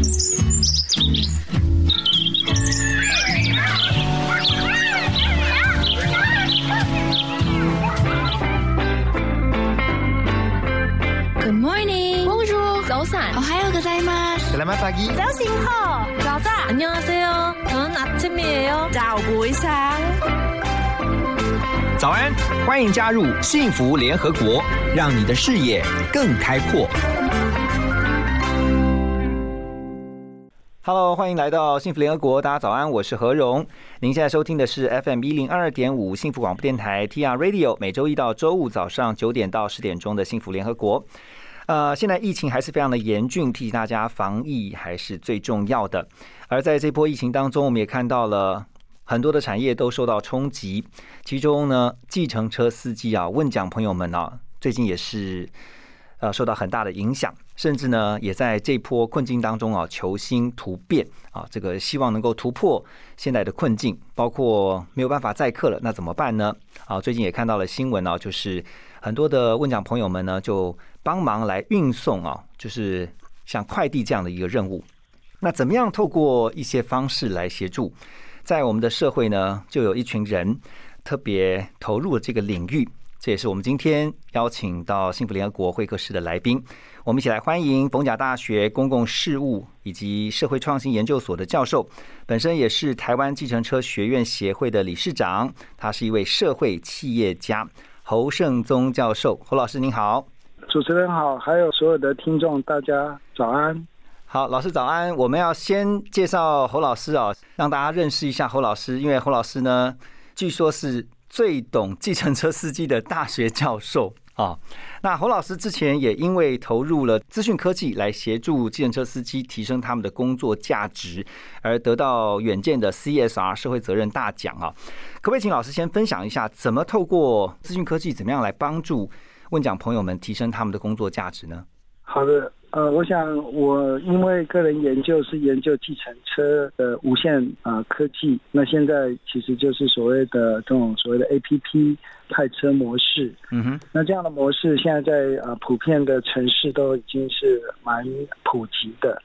Good morning. Bonjour. 早安. 오하요 고자이마스. Selamat pagi. 早醒好.早安. 안녕하세요. 저는 아침이에요. 早不一상早安，欢迎加入幸福联合国，让你的视野更开阔。 Hello，欢迎来到幸福联合国，大家早安，我是何荣。您现在收听的是 FM 一零二点五幸福广播电台 TR Radio，每周一到周五早上九点到十点钟的幸福联合国。呃，现在疫情还是非常的严峻，提醒大家防疫还是最重要的。而在这波疫情当中，我们也看到了。很多的产业都受到冲击，其中呢，计程车司机啊，问讲朋友们啊，最近也是呃受到很大的影响，甚至呢，也在这波困境当中啊，求新突变啊，这个希望能够突破现在的困境，包括没有办法载客了，那怎么办呢？啊，最近也看到了新闻啊，就是很多的问讲朋友们呢，就帮忙来运送啊，就是像快递这样的一个任务。那怎么样透过一些方式来协助？在我们的社会呢，就有一群人特别投入了这个领域，这也是我们今天邀请到幸福联合国会客室的来宾。我们一起来欢迎逢甲大学公共事务以及社会创新研究所的教授，本身也是台湾计程车学院协会的理事长，他是一位社会企业家侯胜宗教授。侯老师您好，主持人好，还有所有的听众，大家早安。好，老师早安。我们要先介绍侯老师啊，让大家认识一下侯老师。因为侯老师呢，据说是最懂计程车司机的大学教授啊。那侯老师之前也因为投入了资讯科技来协助计程车司机提升他们的工作价值，而得到远见的 CSR 社会责任大奖啊。可不可以请老师先分享一下，怎么透过资讯科技，怎么样来帮助问奖朋友们提升他们的工作价值呢？好的。呃，我想我因为个人研究是研究计程车的无线啊科技，那现在其实就是所谓的这种所谓的 A P P 派车模式。嗯哼，那这样的模式现在在呃普遍的城市都已经是蛮普及的，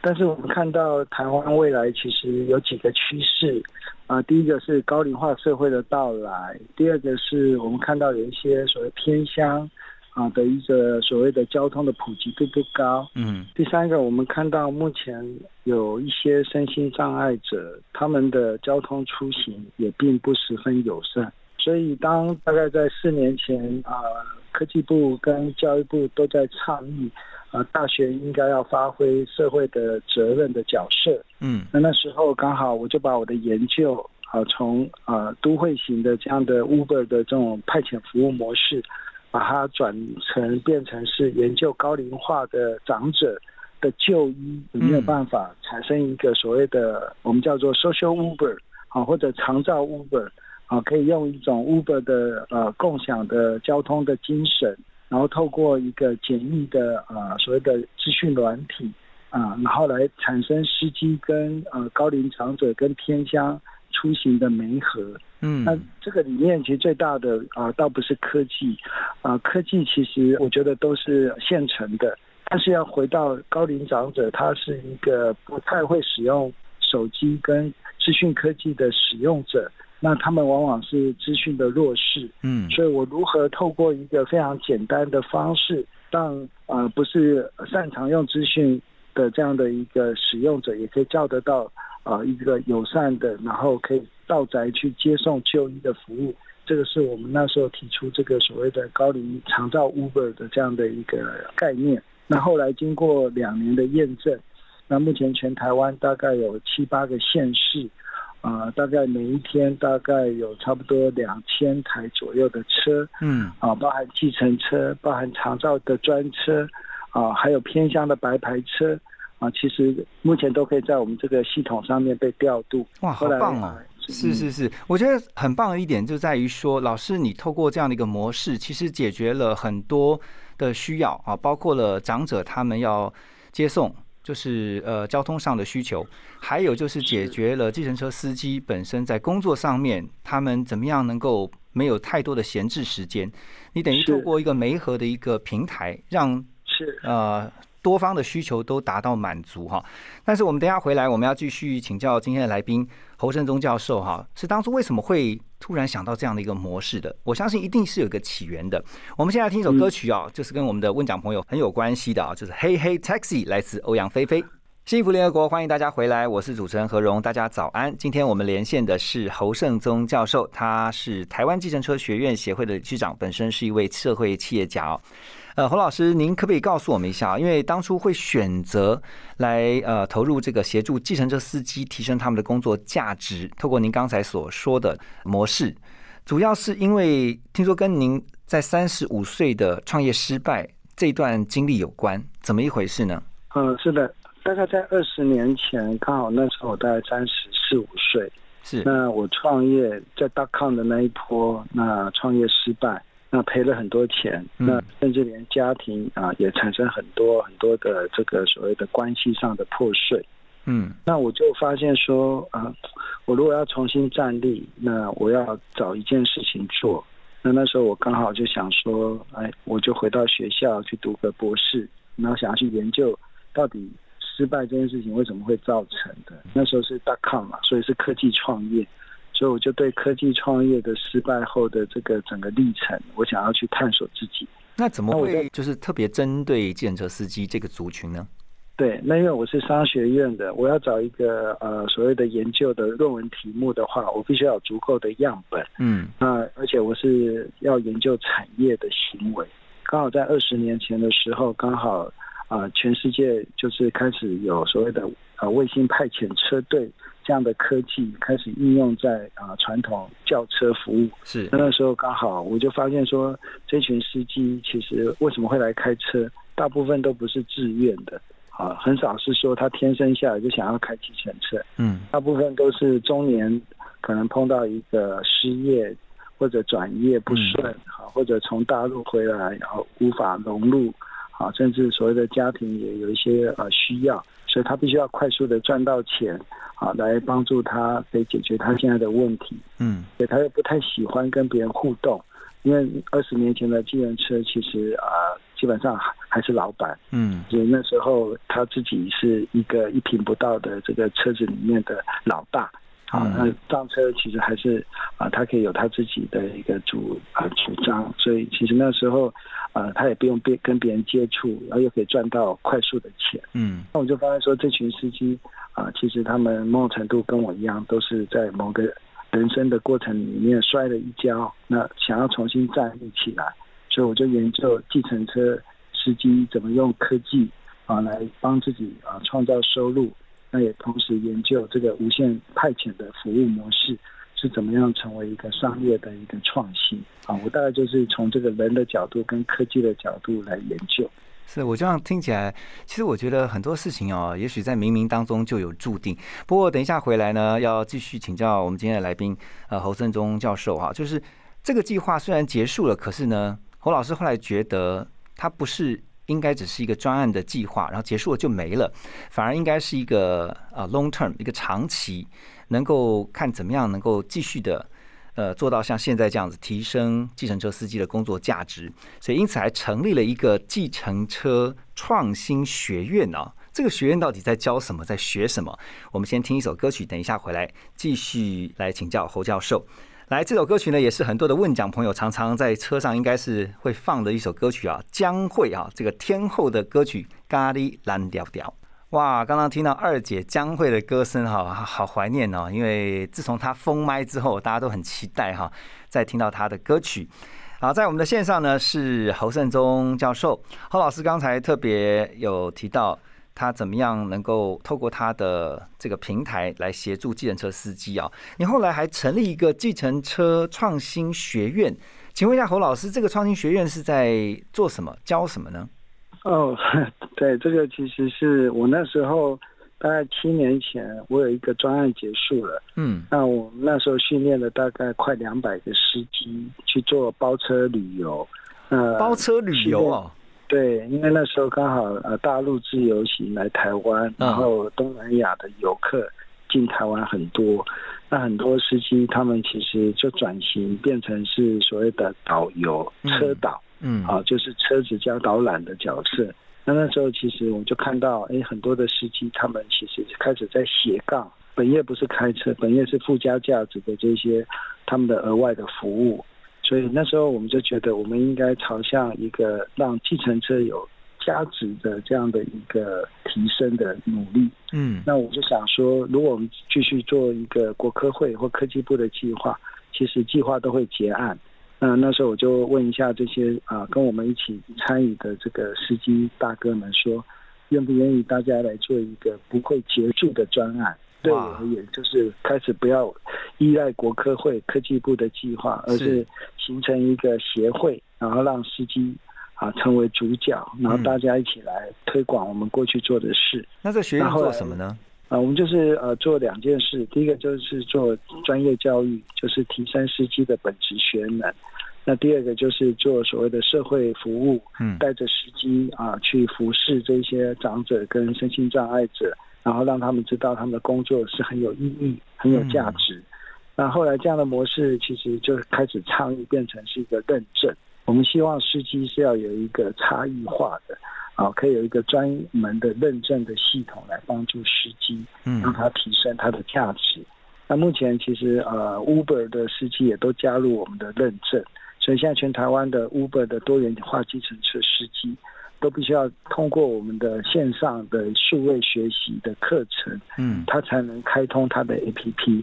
但是我们看到台湾未来其实有几个趋势啊，第一个是高龄化社会的到来，第二个是我们看到有一些所谓偏乡。啊的一个所谓的交通的普及度不高，嗯，第三个我们看到目前有一些身心障碍者，他们的交通出行也并不十分友善，所以当大概在四年前啊，科技部跟教育部都在倡议，啊，大学应该要发挥社会的责任的角色，嗯，那那时候刚好我就把我的研究啊从啊都会型的这样的 Uber 的这种派遣服务模式。把它转成变成是研究高龄化的长者的就医有没有办法产生一个所谓的我们叫做 social Uber 啊或者长照 Uber 啊可以用一种 Uber 的呃共享的交通的精神，然后透过一个简易的呃所谓的资讯软体啊，然后来产生司机跟呃高龄长者跟偏乡出行的媒合。嗯，那这个里面其实最大的啊，倒不是科技，啊，科技其实我觉得都是现成的，但是要回到高龄长者，他是一个不太会使用手机跟资讯科技的使用者，那他们往往是资讯的弱势，嗯，所以我如何透过一个非常简单的方式，让呃不是擅长用资讯的这样的一个使用者，也可以叫得到啊一个友善的，然后可以。到宅去接送就医的服务，这个是我们那时候提出这个所谓的高龄长照 Uber 的这样的一个概念。那后来经过两年的验证，那目前全台湾大概有七八个县市，啊，大概每一天大概有差不多两千台左右的车，嗯，啊，包含计程车，包含长照的专车，啊，还有偏乡的白牌车，啊，其实目前都可以在我们这个系统上面被调度。哇，好棒哦！是是是，我觉得很棒的一点就在于说，老师你透过这样的一个模式，其实解决了很多的需要啊，包括了长者他们要接送，就是呃交通上的需求，还有就是解决了计程车司机本身在工作上面，他们怎么样能够没有太多的闲置时间。你等于透过一个媒合的一个平台，让是呃多方的需求都达到满足哈。但是我们等下回来，我们要继续请教今天的来宾侯胜宗教授哈，是当初为什么会突然想到这样的一个模式的？我相信一定是有一个起源的。我们现在听一首歌曲啊，就是跟我们的问讲朋友很有关系的啊，就是《嘿嘿 Taxi》，来自欧阳菲菲。幸福联合国，欢迎大家回来，我是主持人何荣，大家早安。今天我们连线的是侯胜宗教授，他是台湾计程车学院协会的理事长，本身是一位社会企业家。呃，侯老师，您可不可以告诉我们一下？因为当初会选择来呃投入这个协助计程车司机提升他们的工作价值，透过您刚才所说的模式，主要是因为听说跟您在三十五岁的创业失败这段经历有关，怎么一回事呢？嗯，是的。大概在二十年前，刚好那时候我大概三十四五岁，是那我创业在大康的那一波，那创业失败，那赔了很多钱，那甚至连家庭啊也产生很多很多的这个所谓的关系上的破碎。嗯，那我就发现说啊，我如果要重新站立，那我要找一件事情做。那那时候我刚好就想说，哎，我就回到学校去读个博士，然后想要去研究到底。失败这件事情为什么会造成的？那时候是大康嘛，所以是科技创业，所以我就对科技创业的失败后的这个整个历程，我想要去探索自己。那怎么会就是特别针对计程车司机这个族群呢？对，那因为我是商学院的，我要找一个呃所谓的研究的论文题目的话，我必须要有足够的样本。嗯，那而且我是要研究产业的行为，刚好在二十年前的时候，刚好。啊，全世界就是开始有所谓的呃卫星派遣车队这样的科技开始应用在啊传统轿车服务。是，那那时候刚好我就发现说，这群司机其实为什么会来开车，大部分都不是自愿的，啊，很少是说他天生下来就想要开计程车。嗯，大部分都是中年，可能碰到一个失业或者转业不顺，好，或者从大陆回来然后无法融入。啊，甚至所谓的家庭也有一些呃需要，所以他必须要快速的赚到钱，啊，来帮助他可以解决他现在的问题。嗯，所以他又不太喜欢跟别人互动，因为二十年前的计程车其实啊，基本上还是老板。嗯，所以那时候他自己是一个一品不到的这个车子里面的老大。啊，那上车其实还是啊，他可以有他自己的一个主啊主张，所以其实那时候啊，他也不用别跟别人接触，然后又可以赚到快速的钱。嗯，那我就发现说，这群司机啊，其实他们某种程度跟我一样，都是在某个人生的过程里面摔了一跤，那想要重新站立起来，所以我就研究计程车司机怎么用科技啊来帮自己啊创造收入。那也同时研究这个无线派遣的服务模式是怎么样成为一个商业的一个创新啊！我大概就是从这个人的角度跟科技的角度来研究。是我这样听起来，其实我觉得很多事情哦，也许在冥冥当中就有注定。不过等一下回来呢，要继续请教我们今天的来宾呃侯振中教授哈，就是这个计划虽然结束了，可是呢，侯老师后来觉得他不是。应该只是一个专案的计划，然后结束了就没了，反而应该是一个呃 long term 一个长期，能够看怎么样能够继续的呃做到像现在这样子提升计程车司机的工作价值，所以因此还成立了一个计程车创新学院啊。这个学院到底在教什么，在学什么？我们先听一首歌曲，等一下回来继续来请教侯教授。来，这首歌曲呢，也是很多的问奖朋友常常在车上应该是会放的一首歌曲啊，江蕙啊，这个天后的歌曲《咖喱蓝调调》。哇，刚刚听到二姐江蕙的歌声哈，好怀念哦，因为自从她封麦之后，大家都很期待哈，再听到她的歌曲。好，在我们的线上呢是侯胜宗教授，侯老师刚才特别有提到。他怎么样能够透过他的这个平台来协助计程车司机啊？你后来还成立一个计程车创新学院，请问一下侯老师，这个创新学院是在做什么？教什么呢？哦，对，这个其实是我那时候大概七年前，我有一个专案结束了，嗯，那我那时候训练了大概快两百个司机去做包车旅游，呃，包车旅游哦。对，因为那时候刚好呃大陆自由行来台湾，然后东南亚的游客进台湾很多，那很多司机他们其实就转型变成是所谓的导游车导，嗯，啊，就是车子加导览的角色。那那时候其实我就看到，哎，很多的司机他们其实开始在斜杠，本业不是开车，本业是附加价值的这些他们的额外的服务。所以那时候我们就觉得，我们应该朝向一个让计程车有价值的这样的一个提升的努力。嗯，那我就想说，如果我们继续做一个国科会或科技部的计划，其实计划都会结案。那那时候我就问一下这些啊，跟我们一起参与的这个司机大哥们说，愿不愿意大家来做一个不会结束的专案？对我而言，就是开始不要依赖国科会科技部的计划，而是形成一个协会，然后让司机啊成为主角，然后大家一起来推广我们过去做的事。那这学院做什么呢？啊，我们就是呃做两件事，第一个就是做专业教育，就是提升司机的本职学能。那第二个就是做所谓的社会服务，嗯，带着司机啊去服侍这些长者跟身心障碍者，然后让他们知道他们的工作是很有意义、很有价值。那后来这样的模式其实就开始倡议变成是一个认证。我们希望司机是要有一个差异化的。啊，可以有一个专门的认证的系统来帮助司机，嗯，让他提升他的价值。那目前其实呃，Uber 的司机也都加入我们的认证，所以现在全台湾的 Uber 的多元化计程车司机都必须要通过我们的线上的数位学习的课程，嗯，他才能开通他的 APP。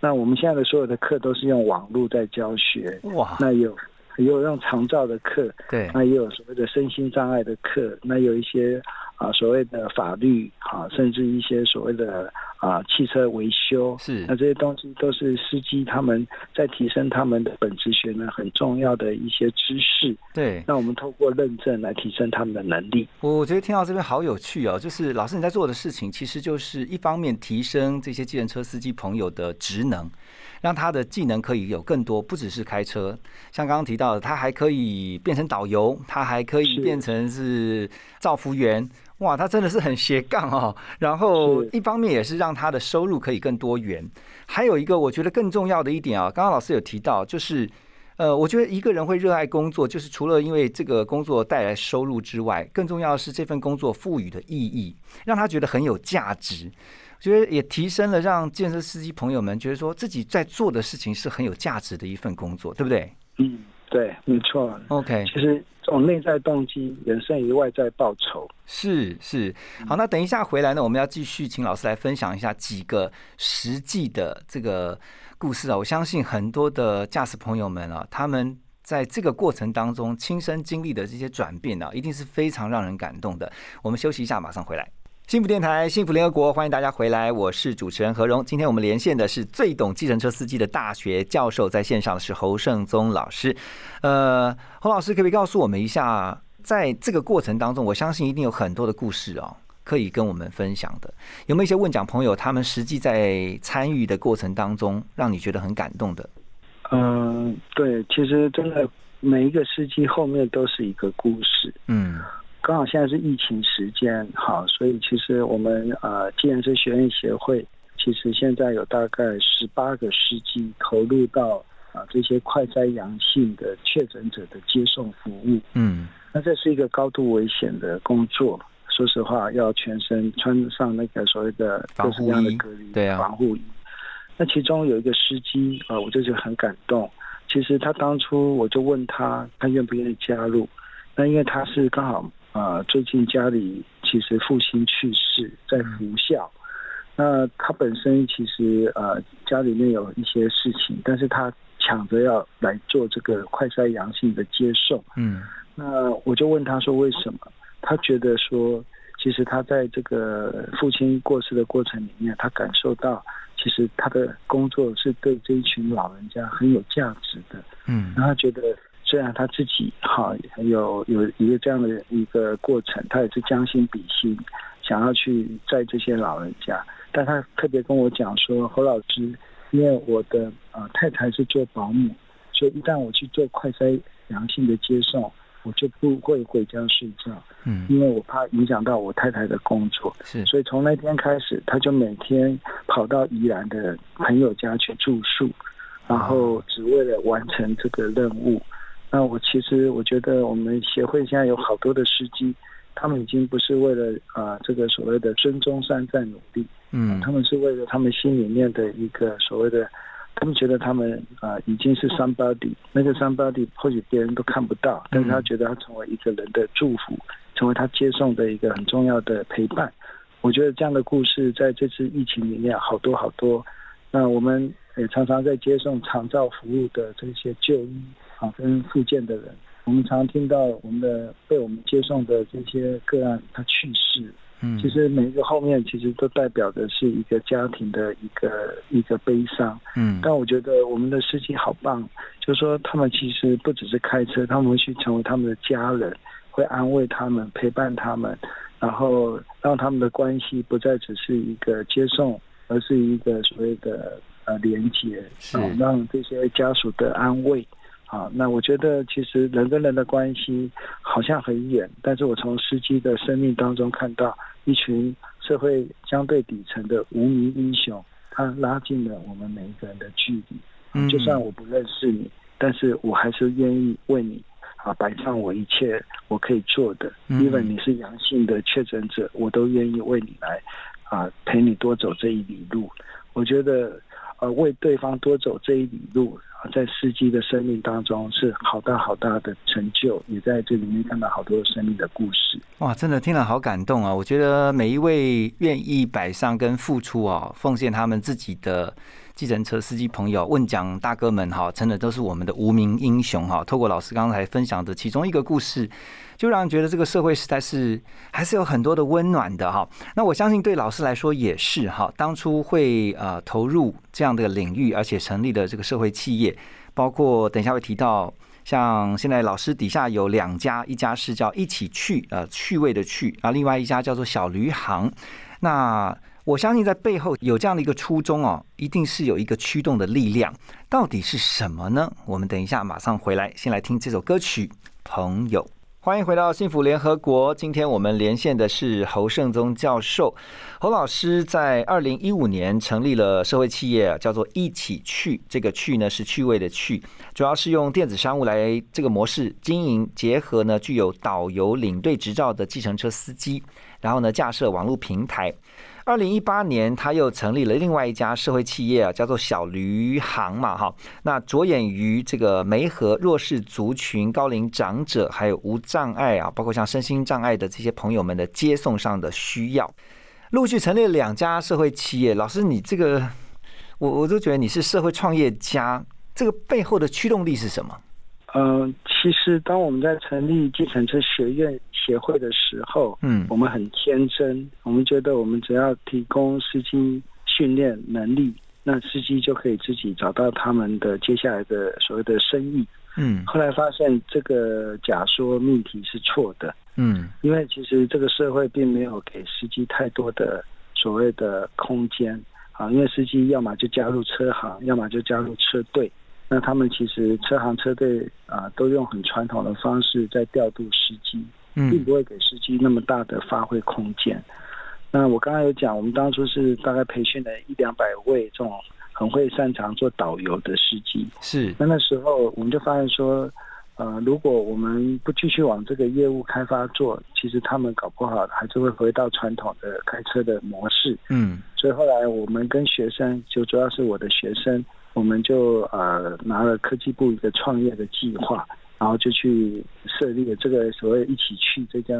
那我们现在的所有的课都是用网络在教学，哇，那有。也有用长照的课，对，那也有所谓的身心障碍的课，那有一些啊所谓的法律啊，甚至一些所谓的啊汽车维修，是那这些东西都是司机他们在提升他们的本职学呢很重要的一些知识。对，那我们透过认证来提升他们的能力。我觉得听到这边好有趣哦，就是老师你在做的事情，其实就是一方面提升这些计程车司机朋友的职能。让他的技能可以有更多，不只是开车，像刚刚提到的，他还可以变成导游，他还可以变成是造福员，哇，他真的是很斜杠哦。然后一方面也是让他的收入可以更多元。还有一个我觉得更重要的一点啊，刚刚老师有提到，就是呃，我觉得一个人会热爱工作，就是除了因为这个工作带来收入之外，更重要的是这份工作赋予的意义，让他觉得很有价值。觉得也提升了，让建设司机朋友们觉得说自己在做的事情是很有价值的一份工作，对不对？嗯，对，没错。OK，其实这种内在动机远胜于外在报酬。是是，好，那等一下回来呢，我们要继续请老师来分享一下几个实际的这个故事啊。我相信很多的驾驶朋友们啊，他们在这个过程当中亲身经历的这些转变啊，一定是非常让人感动的。我们休息一下，马上回来。幸福电台，幸福联合国，欢迎大家回来，我是主持人何荣。今天我们连线的是最懂计程车司机的大学教授，在线上的是侯胜宗老师。呃，侯老师可不可以告诉我们一下，在这个过程当中，我相信一定有很多的故事哦，可以跟我们分享的。有没有一些问讲朋友，他们实际在参与的过程当中，让你觉得很感动的？嗯，对，其实真的每一个司机后面都是一个故事。嗯。刚好现在是疫情时间，好，所以其实我们呃，既然是学院协会，其实现在有大概十八个司机投入到啊这些快筛阳性的确诊者的接送服务。嗯，那这是一个高度危险的工作，说实话，要全身穿上那个所谓的各式各样的隔离对啊防护衣。那其中有一个司机啊，我就是很感动。其实他当初我就问他，他愿不愿意加入？那因为他是刚好。啊，最近家里其实父亲去世，在服孝。那他本身其实呃家里面有一些事情，但是他抢着要来做这个快筛阳性的接受。嗯，那我就问他说为什么？他觉得说，其实他在这个父亲过世的过程里面，他感受到其实他的工作是对这一群老人家很有价值的。嗯，然后他觉得。虽然他自己哈有有一个这样的一个过程，他也是将心比心，想要去在这些老人家，但他特别跟我讲说：“侯老师，因为我的呃太太是做保姆，所以一旦我去做快筛阳性的接送，我就不会回家睡觉，嗯，因为我怕影响到我太太的工作。是，所以从那天开始，他就每天跑到宜兰的朋友家去住宿，然后只为了完成这个任务。”那我其实我觉得我们协会现在有好多的司机，他们已经不是为了啊这个所谓的孙中山在努力，嗯他们是为了他们心里面的一个所谓的，他们觉得他们啊、已经是 somebody，那个 somebody 或许别人都看不到，但是他觉得他成为一个人的祝福，成为他接送的一个很重要的陪伴。我觉得这样的故事在这次疫情里面好多好多。那我们也常常在接送长照服务的这些就医啊跟复健的人，我们常听到我们的被我们接送的这些个案他去世。嗯，其实每一个后面其实都代表的是一个家庭的一个一个悲伤。嗯但我觉得我们的司机好棒，就是说他们其实不只是开车，他们会去成为他们的家人，会安慰他们、陪伴他们，然后让他们的关系不再只是一个接送，而是一个所谓的呃连接，让这些家属的安慰。啊，那我觉得其实人跟人的关系好像很远，但是我从司机的生命当中看到一群社会相对底层的无名英雄，他拉近了我们每一个人的距离。嗯就算我不认识你，但是我还是愿意为你啊摆上我一切我可以做的。嗯因为你是阳性的确诊者，我都愿意为你来啊陪你多走这一里路。我觉得呃为对方多走这一里路，在司机的生命当中是好大好大的成就，也在这里面看到好多生命的故事。哇，真的听了好感动啊！我觉得每一位愿意摆上跟付出啊，奉献他们自己的计程车司机朋友、问讲大哥们哈，真的都是我们的无名英雄哈。透过老师刚才分享的其中一个故事，就让人觉得这个社会实在是还是有很多的温暖的哈。那我相信对老师来说也是哈，当初会呃投入这样的领域，而且成立的这个社会企业，包括等一下会提到。像现在老师底下有两家，一家是叫一起去，呃，趣味的趣，啊，另外一家叫做小驴行。那我相信在背后有这样的一个初衷哦，一定是有一个驱动的力量。到底是什么呢？我们等一下马上回来，先来听这首歌曲《朋友》。欢迎回到幸福联合国。今天我们连线的是侯胜宗教授。侯老师在二零一五年成立了社会企业，叫做“一起去”。这个“去”呢是趣味的“趣”，主要是用电子商务来这个模式经营，结合呢具有导游领队执照的计程车司机，然后呢架设网络平台。二零一八年，他又成立了另外一家社会企业啊，叫做小驴行嘛，哈。那着眼于这个媒合弱势族群、高龄长者，还有无障碍啊，包括像身心障碍的这些朋友们的接送上的需要，陆续成立了两家社会企业。老师，你这个，我我都觉得你是社会创业家，这个背后的驱动力是什么？嗯，其实当我们在成立计程车学院协会的时候，嗯我们很天真，我们觉得我们只要提供司机训练能力，那司机就可以自己找到他们的接下来的所谓的生意。嗯后来发现这个假说命题是错的，嗯因为其实这个社会并没有给司机太多的所谓的空间啊，因为司机要么就加入车行，要么就加入车队。那他们其实车行车队啊，都用很传统的方式在调度司机，并嗯不会给司机那么大的发挥空间。那我刚刚有讲，我们当初是大概培训了一两百位这种很会擅长做导游的司机。是那那时候我们就发现说，呃，如果我们不继续往这个业务开发做，其实他们搞不好还是会回到传统的开车的模式。嗯所以后来我们跟学生，就主要是我的学生，我们就呃拿了科技部一个创业的计划，然后就去设立了这个所谓一起去这家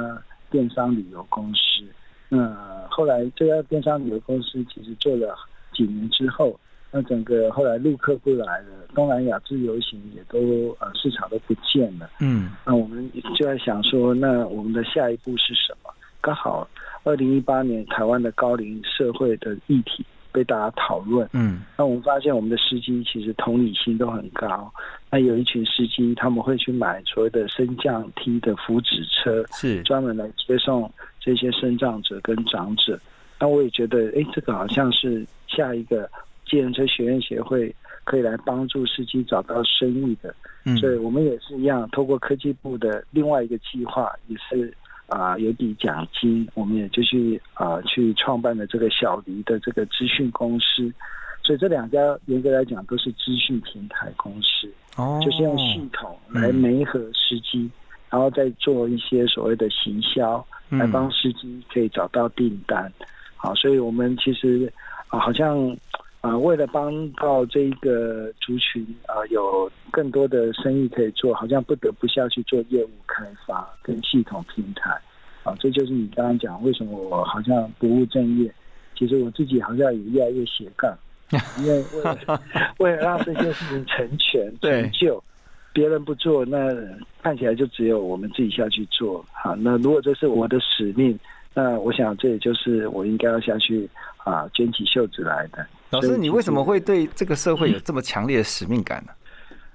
电商旅游公司。那后来这家电商旅游公司其实做了几年之后，那整个后来陆客不来了，东南亚自由行也都呃市场都不见了。嗯那我们就在想说，那我们的下一步是什么？刚好二零一八年台湾的高龄社会的议题被大家讨论，嗯那我们发现我们的司机其实同理心都很高。那有一群司机他们会去买所谓的升降梯的福祉车，是专门来接送这些身障者跟长者。那我也觉得，哎，这个好像是下一个计程车学院协会可以来帮助司机找到生意的。嗯所以我们也是一样，透过科技部的另外一个计划，也是啊、有笔奖金，我们也就去啊、去创办了这个小黎的这个资讯公司。所以这两家严格来讲都是资讯平台公司，哦就是用系统来媒合司机，然后再做一些所谓的行销，嗯来帮司机可以找到订单。好，所以我们其实啊，好像啊，为了帮到这一个族群啊，有更多的生意可以做，好像不得不下去做业务开发跟系统平台。啊，这就是你刚刚讲为什么我好像不务正业。其实我自己好像也越来越斜杠，因为为了为了让这件事情成全 成就，别人不做，那看起来就只有我们自己下去做。好，那如果这是我的使命，那我想这也就是我应该要下去啊卷起袖子来的。老师，你为什么会对这个社会有这么强烈的使命感呢？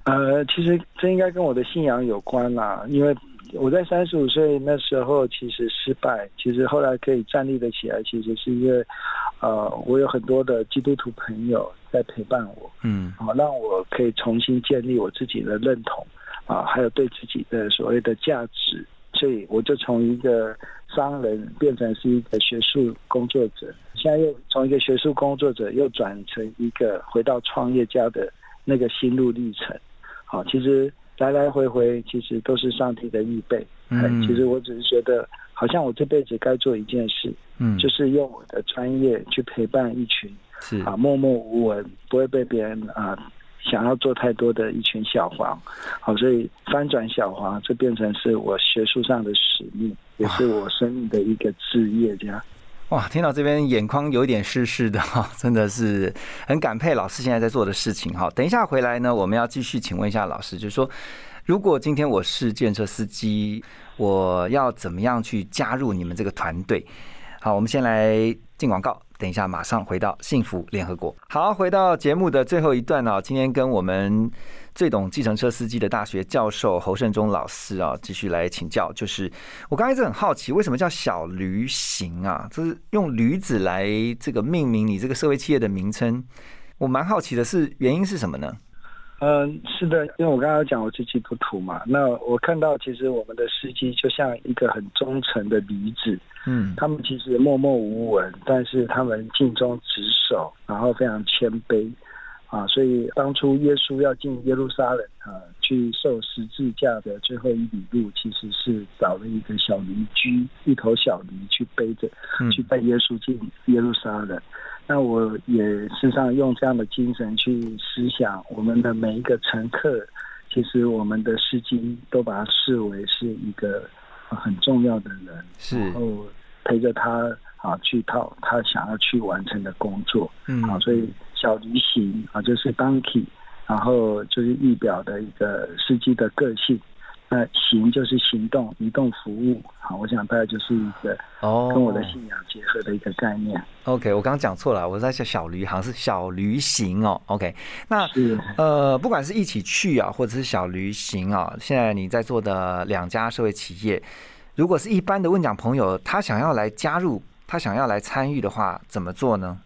呃，其实这应该跟我的信仰有关啦，因为我在三十五岁那时候其实失败，其实后来可以站立的起来，其实是因为呃，我有很多的基督徒朋友在陪伴我，嗯啊，让我可以重新建立我自己的认同啊，还有对自己的所谓的价值，所以我就从一个商人变成是一个学术工作者，现在又从一个学术工作者又转成一个回到创业家的那个心路历程。好，其实来来回回其实都是上帝的预备。哎嗯其实我只是觉得，好像我这辈子该做一件事，嗯，就是用我的专业去陪伴一群是啊默默无闻，不会被别人啊想要做太多的一群小黄。好，所以翻转小黄，这变成是我学术上的使命，也是我生命的一个志业。这样，哇，听到这边眼眶有点湿湿的哈，真的是很感佩老师现在在做的事情哈。等一下回来呢，我们要继续请问一下老师，就是说，如果今天我是建设司机，我要怎么样去加入你们这个团队？好，我们先来进广告，等一下马上回到幸福联合国。好，回到节目的最后一段哦，今天跟我们最懂计程车司机的大学教授侯胜忠老师啊，继续来请教。就是我刚才一直很好奇，为什么叫小驴行啊？就是用驴子来这个命名你这个社会企业的名称。我蛮好奇的是，原因是什么呢？嗯，是的，因为我刚刚讲我是基督徒嘛，那我看到其实我们的司机就像一个很忠诚的驴子，嗯他们其实默默无闻，但是他们尽忠职守，然后非常谦卑啊。所以当初耶稣要进耶路撒冷啊，去受十字架的最后一里路，其实是找了一个小驴驹，一头小驴去背着，嗯去带耶稣进耶路撒冷。那我也事实上用这样的精神去思想，我们的每一个乘客，其实我们的司机都把他视为是一个呃很重要的人，是。然后陪着他啊去到他想要去完成的工作。嗯。啊，所以小旅行啊就是 donkey，然后就是预表的一个司机的个性。那行就是行动、移动服务，好，我想大概就是一个哦，跟我的信仰结合的一个概念。OK，我刚刚讲错了，我在想小驴，好像是小驴行哦。OK，那呃，不管是一起去啊，或者是小驴行啊，现在你在做的两家社会企业，如果是一般的问讲朋友，他想要来加入，他想要来参与的话，怎么做呢？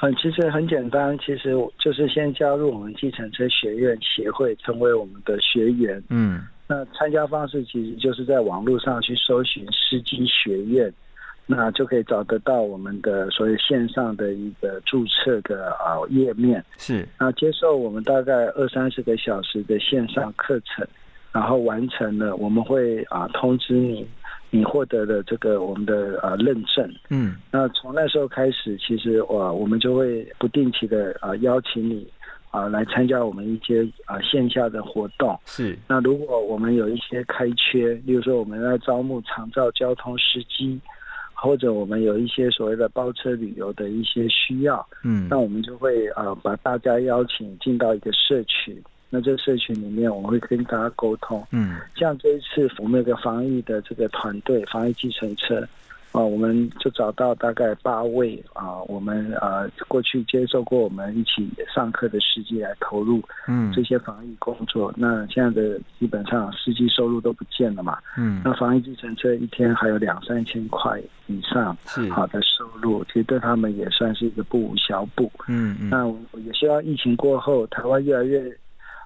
嗯，其实很简单，其实就是先加入我们计程车学院协会，成为我们的学员。嗯那参加方式其实就是在网络上去搜寻司机学院，那就可以找得到我们的所有线上的一个注册的啊页面。是那接受我们大概二三十个小时的线上课程，然后完成了，我们会啊通知你，你获得了这个我们的呃认证。嗯那从那时候开始，其实哇，我们就会不定期的啊邀请你啊来参加我们一些啊线下的活动。是那如果我们有一些开缺，例如说我们在招募长照交通司机，或者我们有一些所谓的包车旅游的一些需要，嗯那我们就会呃把大家邀请进到一个社群。那这个社群里面，我们会跟大家沟通。嗯像这一次我们有个防疫的这个团队，防疫计程车，啊，我们就找到大概八位啊，我们呃过去接受过我们一起上课的司机来投入嗯这些防疫工作。那现在的基本上司机收入都不见了嘛，嗯那防疫计程车一天还有两三千块以上是好的收入，其实对他们也算是一个不无小补。嗯嗯那我也希望疫情过后，台湾越来越，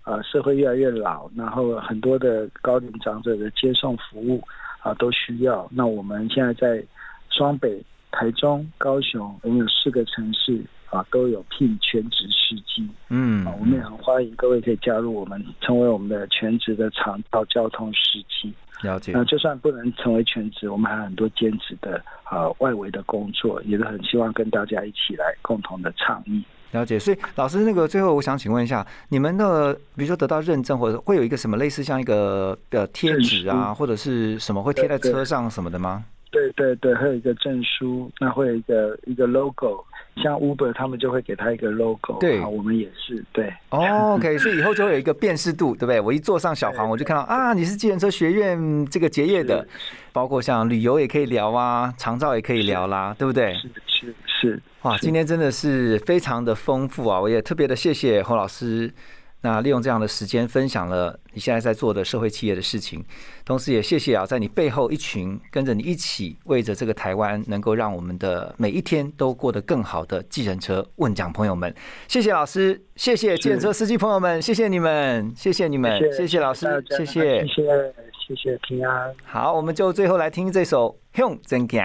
呃，社会越来越老，然后很多的高龄长者的接送服务啊、都需要。那我们现在在双北台中、高雄，我们有四个城市啊，都有聘全职司机。嗯啊，我们也很欢迎各位可以加入我们，成为我们的全职的长道交通司机。了解那就算不能成为全职，我们还有很多兼职的啊外围的工作，也是很希望跟大家一起来共同的倡议。了解，所以老师，那个最后我想请问一下，你们的比如说得到认证，或者会有一个什么类似像一个呃贴纸啊，或者是什么会贴在车上什么的吗？对对对，会有一个证书，那会有一个一个 logo，像 Uber 他们就会给他一个 logo，对啊，我们也是对。哦，OK，所以以后就会有一个辨识度，对不对？我一坐上小黄，我就看到啊，你是计程车学院这个结业的，包括像旅游也可以聊啊，长照也可以聊啦，对不对？是是是。哇，今天真的是非常的丰富啊！我也特别的谢谢侯老师。那利用这样的时间分享了你现在在做的社会企业的事情，同时也谢谢啊，在你背后一群跟着你一起为着这个台湾能够让我们的每一天都过得更好的计程车问讲朋友们，谢谢老师，谢谢计程车司机朋友们，谢谢你们，谢谢你们，谢谢老师，谢谢，谢谢谢谢平安。好，我们就最后来听这首《用真行》。